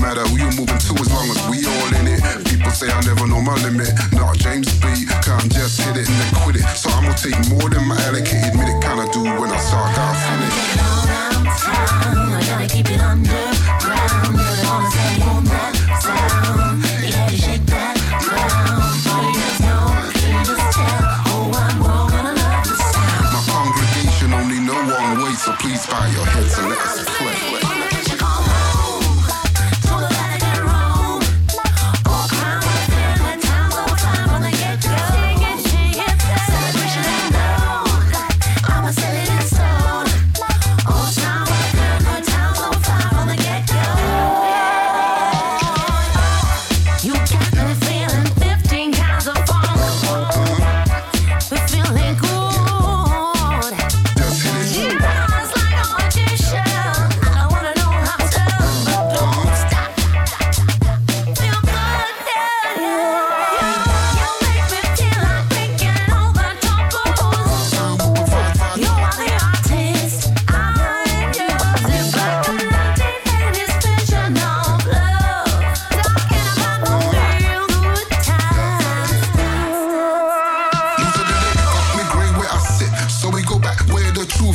matter who you're moving to as long as we all in it. People say I never know my limit. Not James B, come just hit it and then quit it. So I'ma take more than my allocated minute. Kinda do when I start, I finish. I'm All around town, I gotta keep it underground.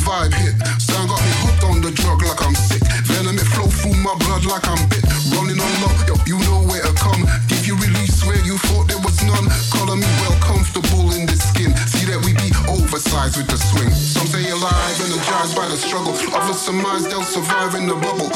vibe hit. Sound got me hooked on the drug like I'm sick. Venom, it flow through my blood like I'm bit. Rolling on love, yo, you know where to come. Give you release where you thought there was none. Color me well comfortable in this skin. See that we be oversized with the swing. Some say alive, energized by the struggle. Others surmise they'll survive in the bubble.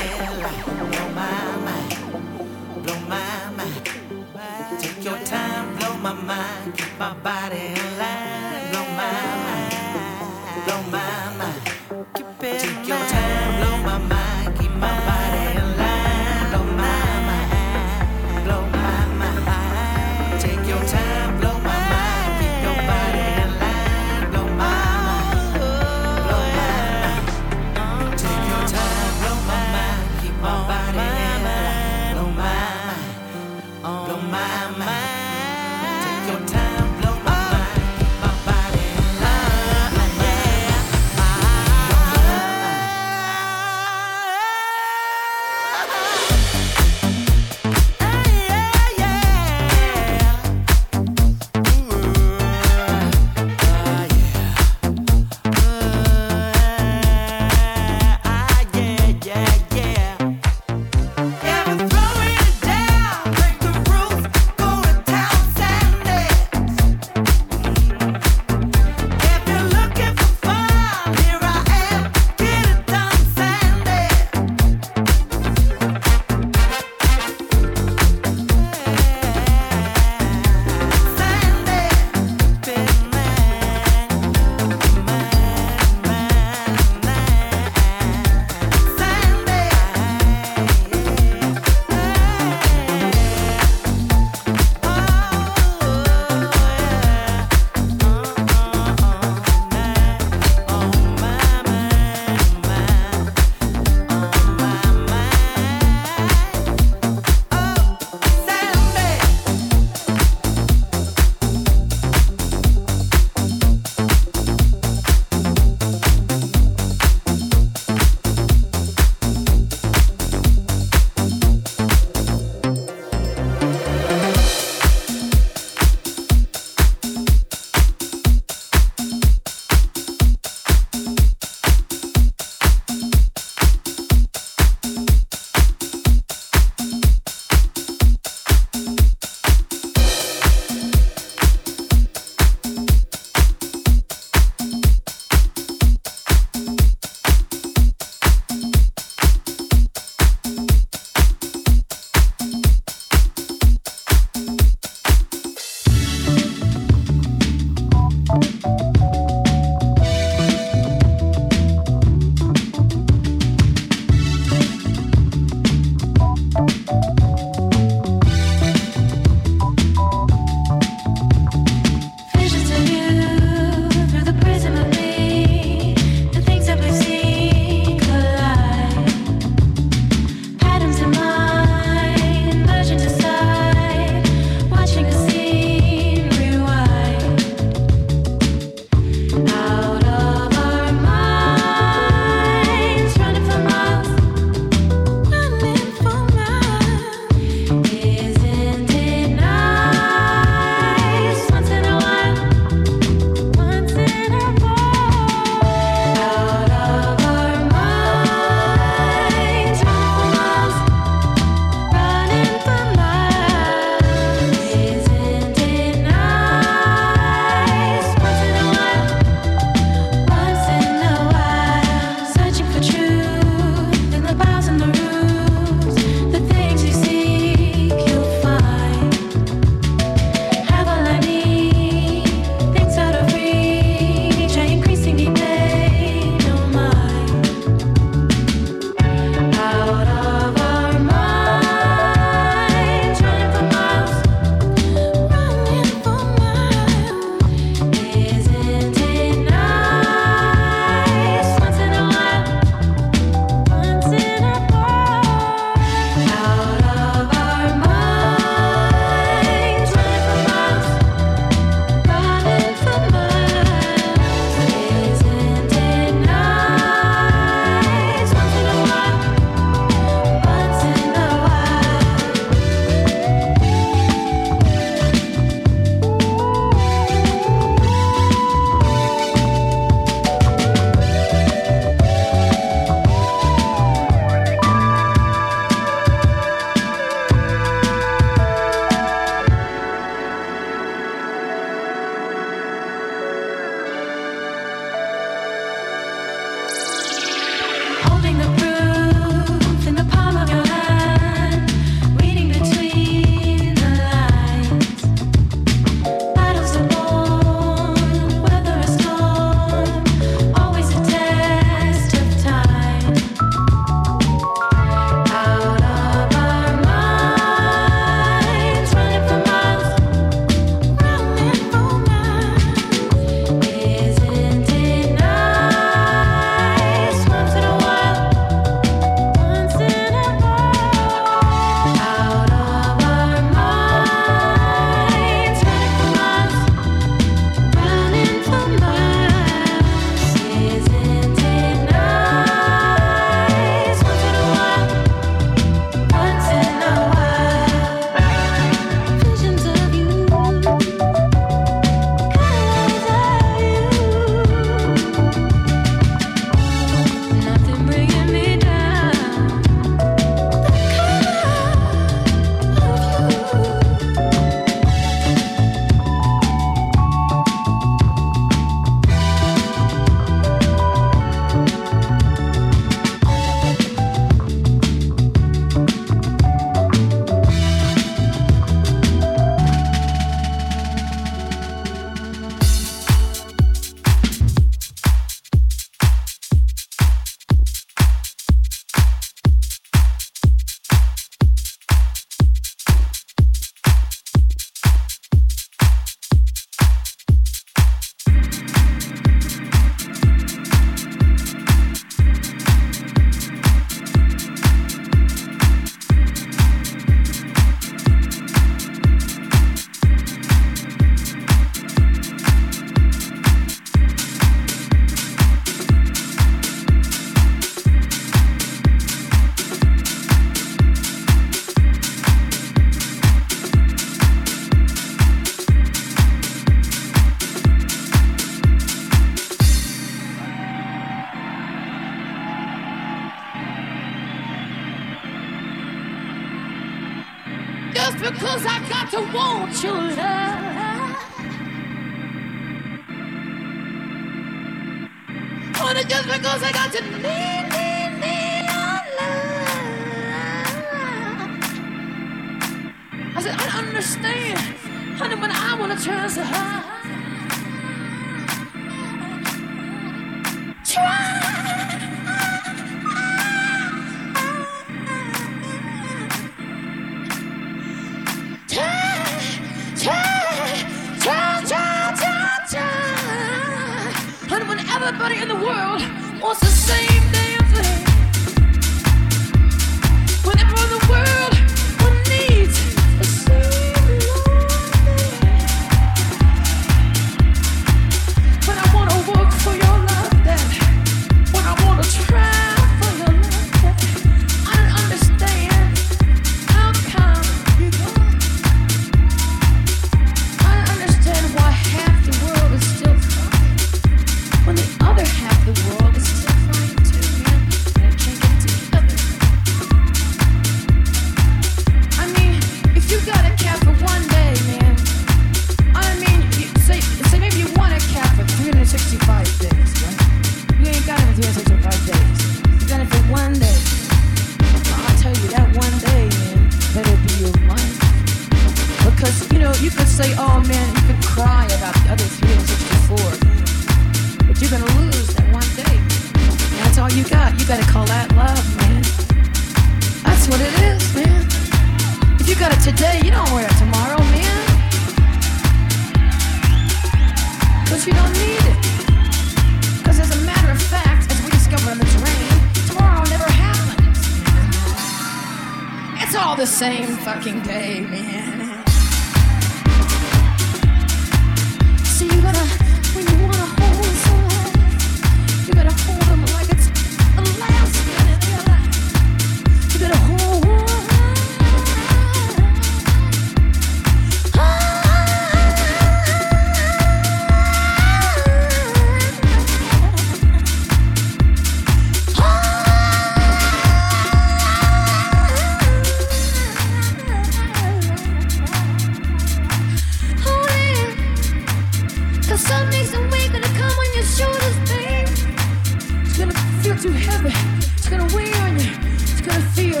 too heavy. It's gonna weigh on you. It's gonna feel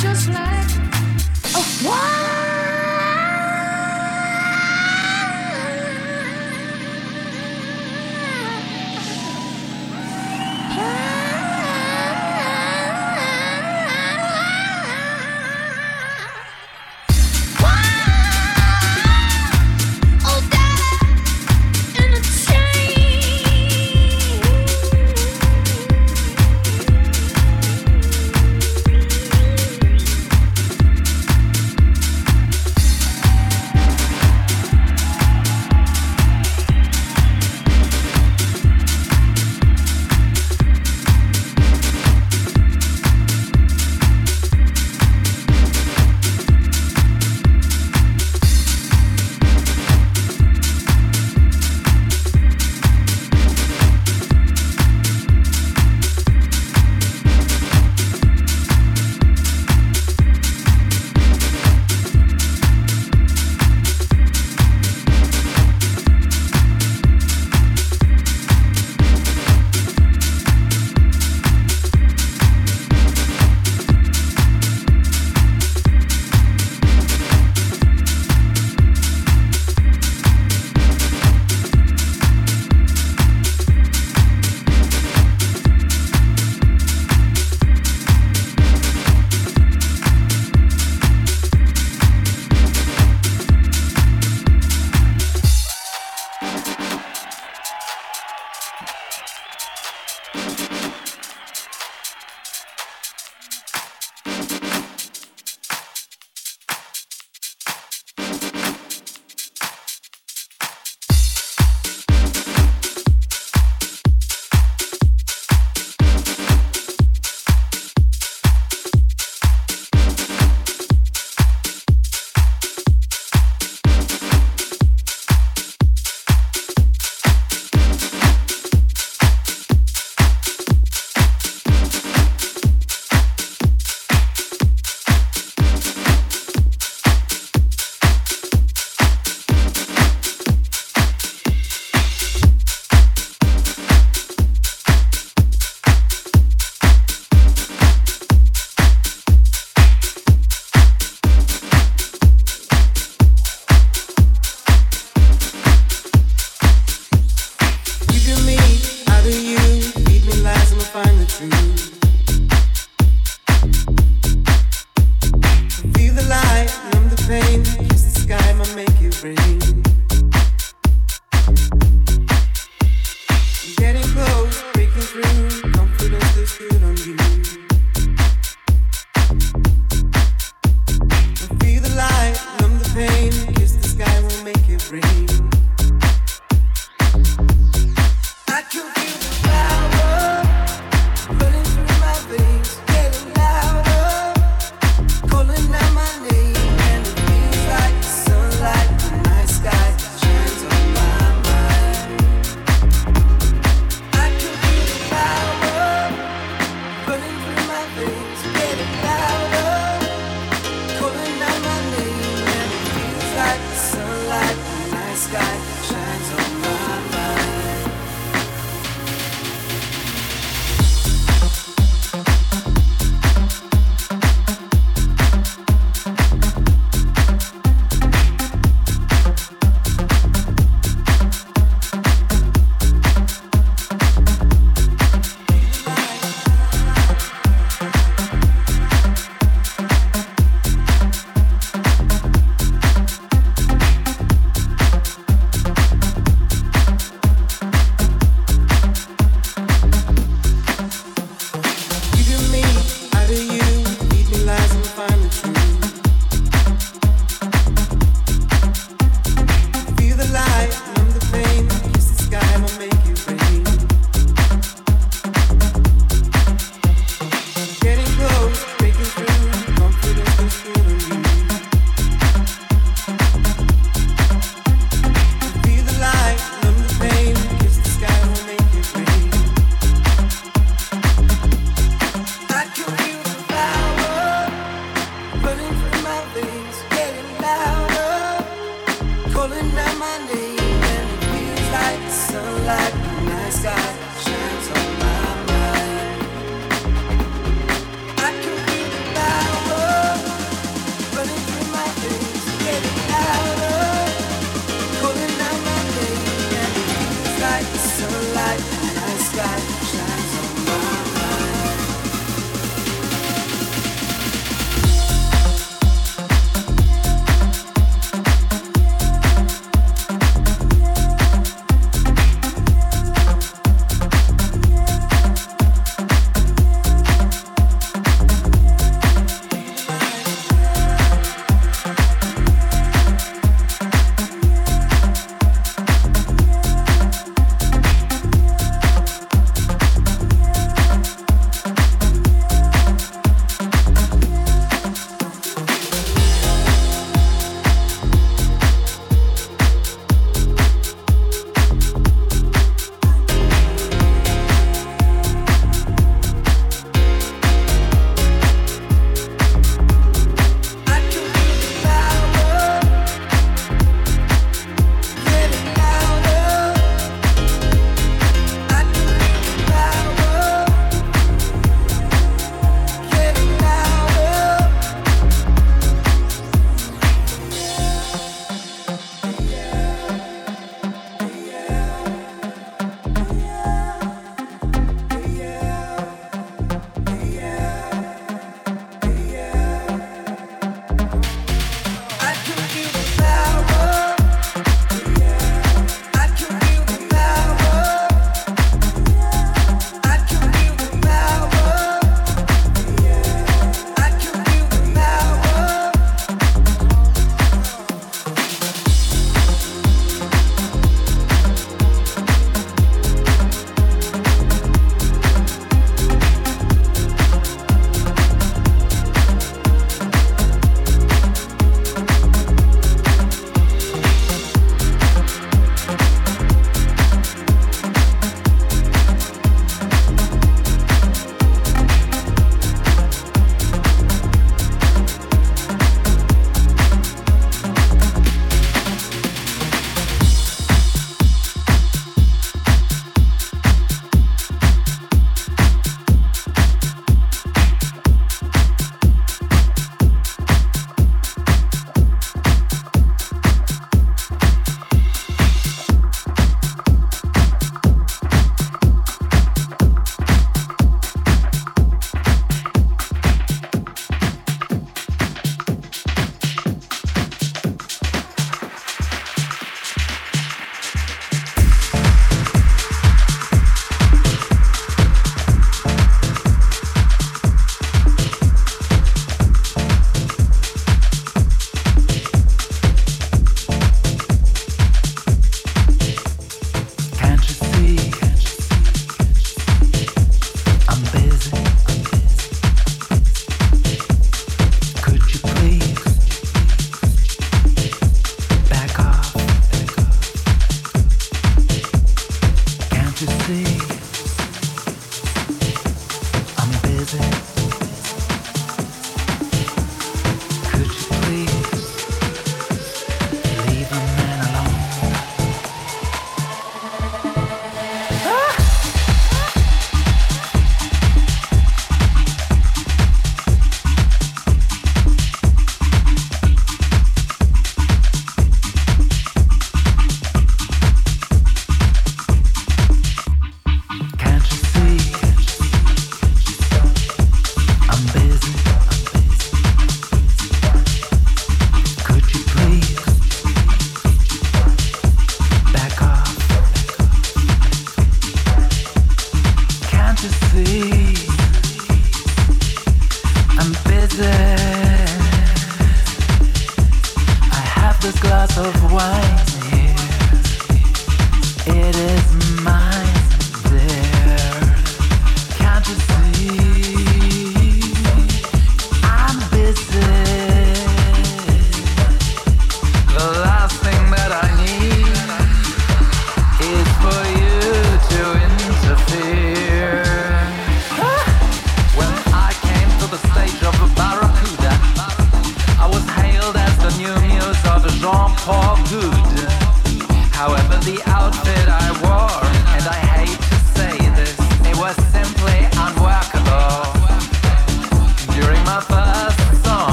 just like. sky.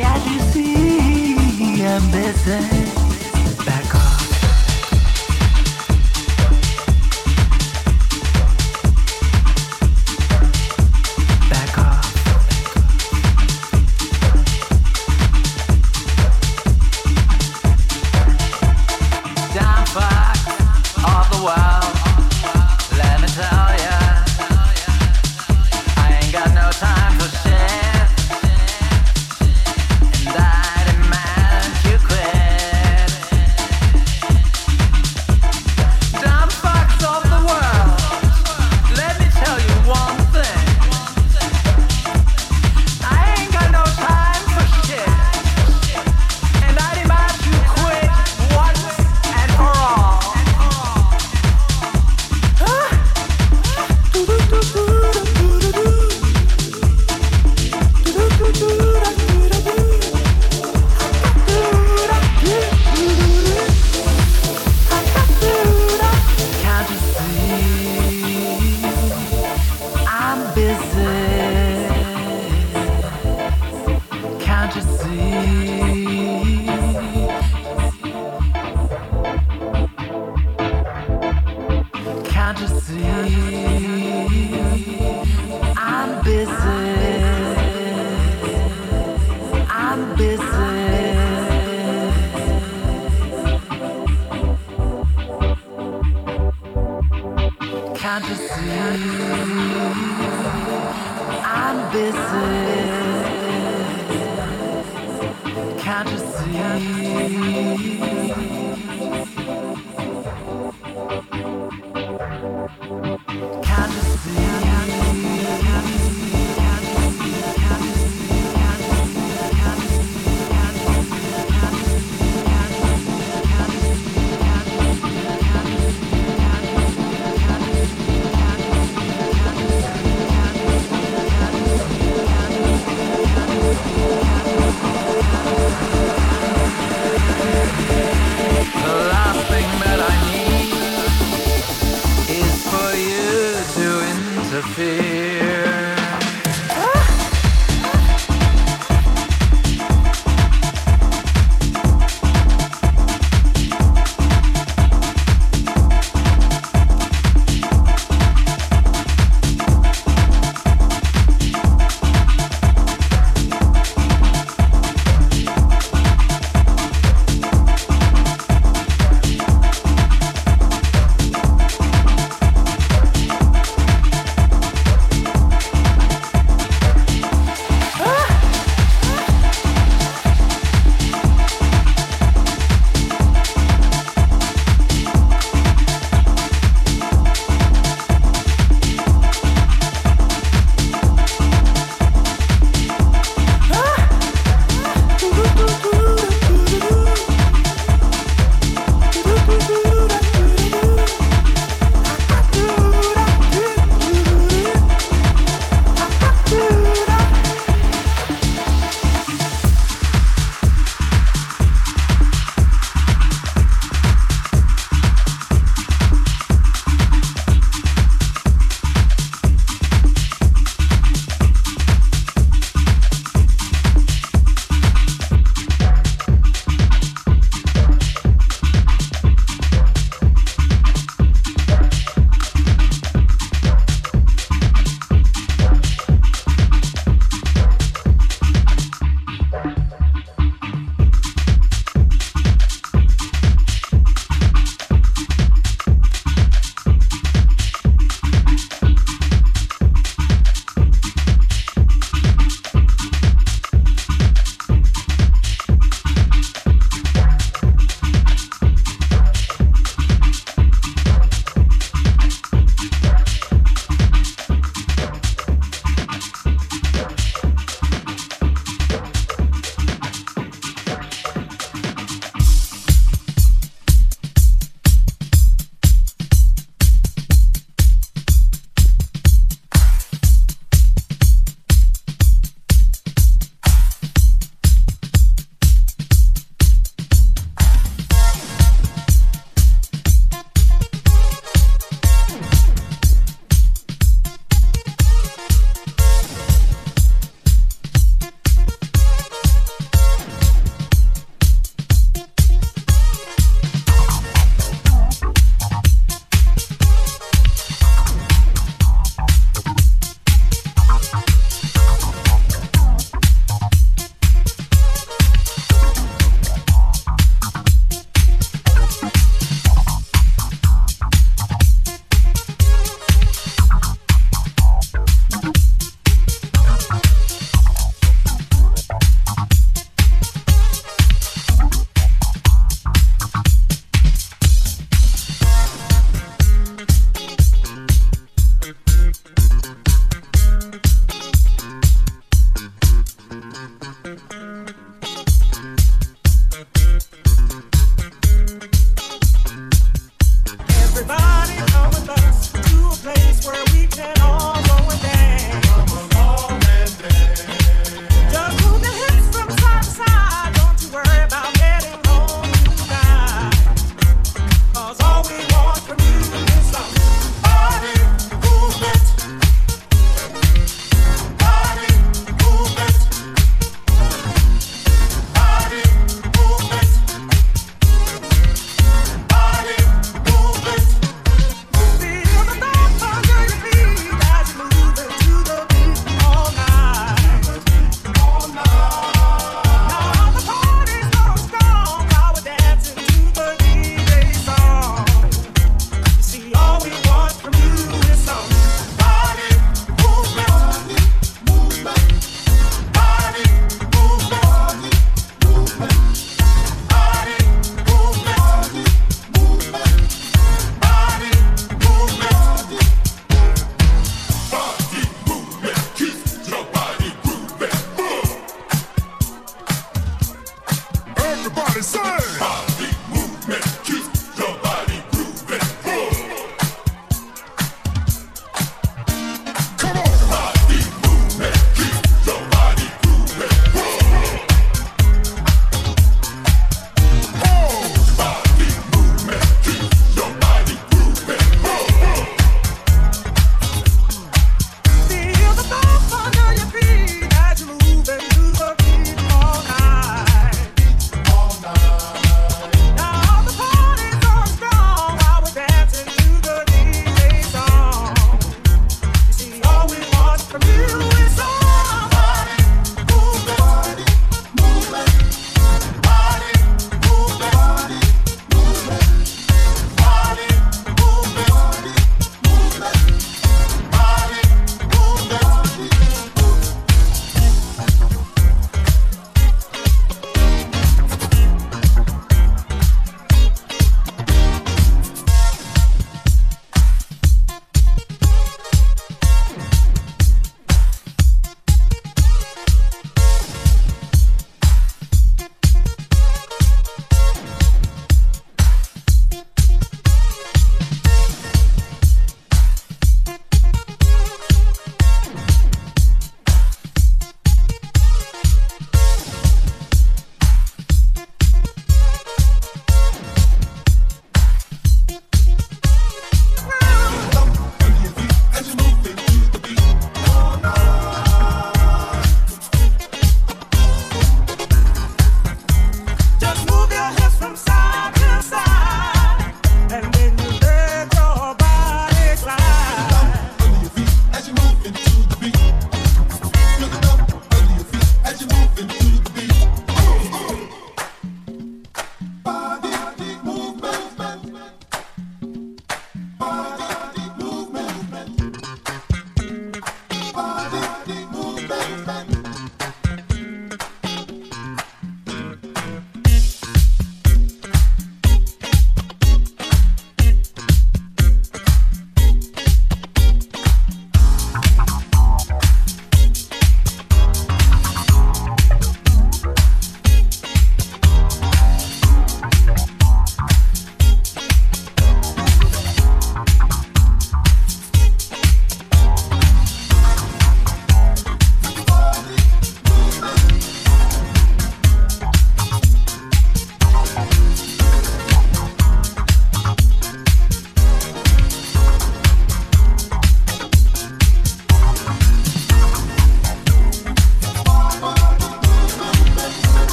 Can't you see I'm?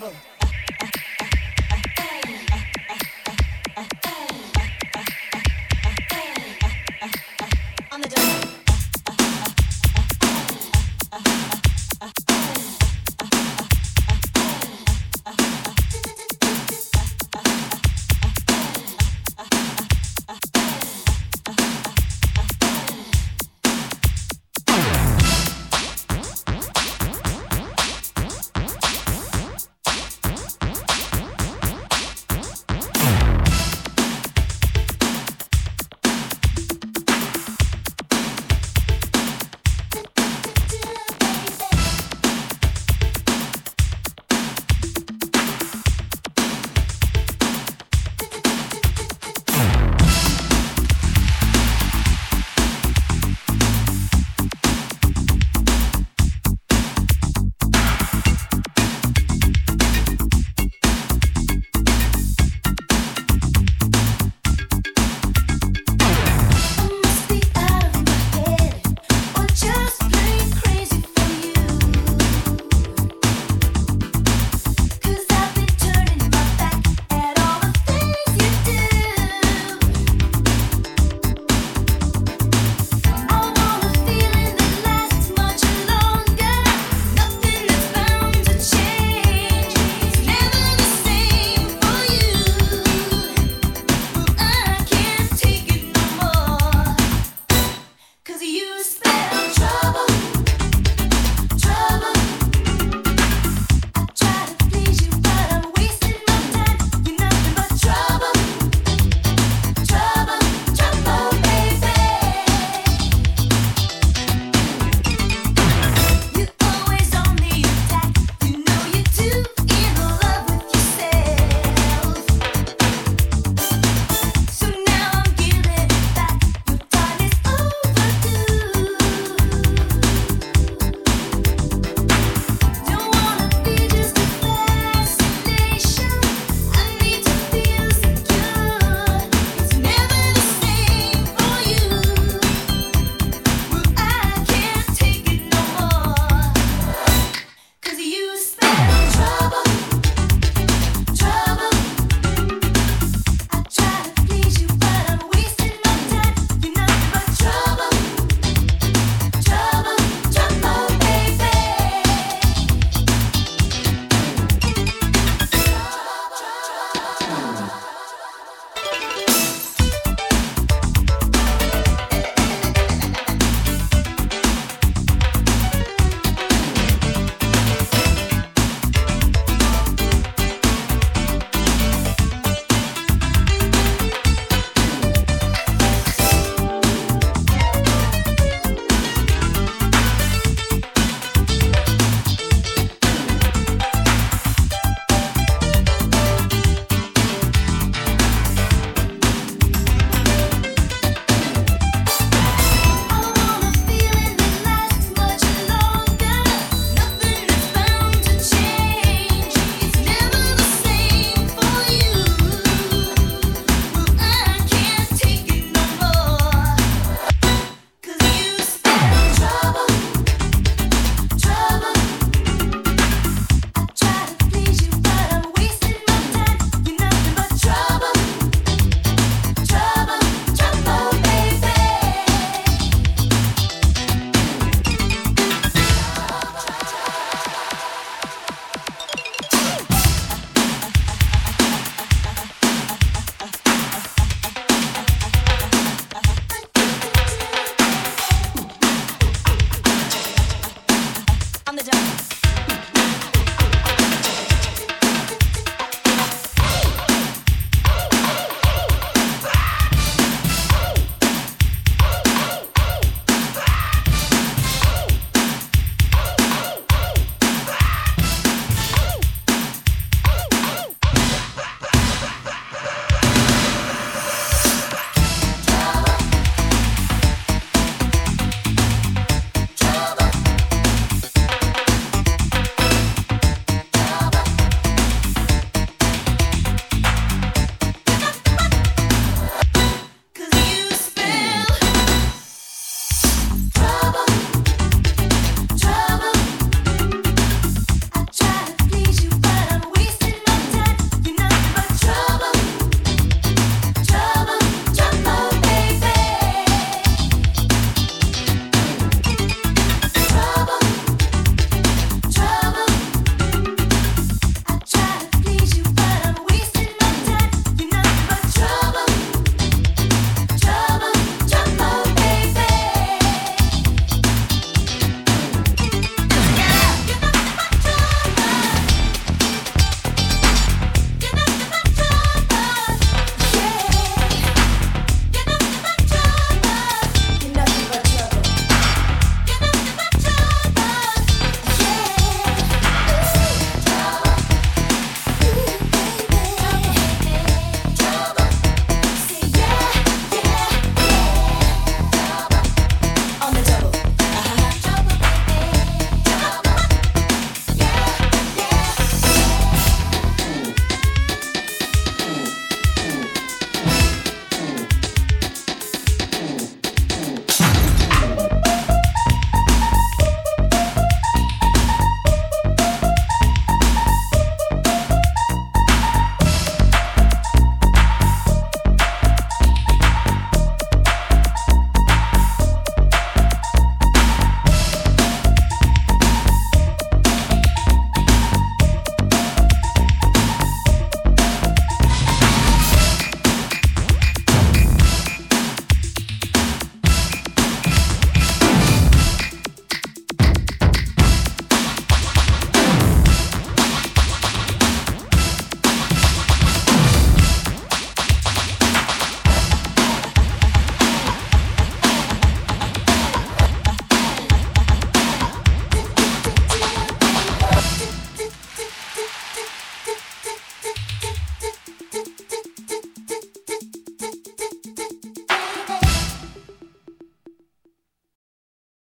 Double.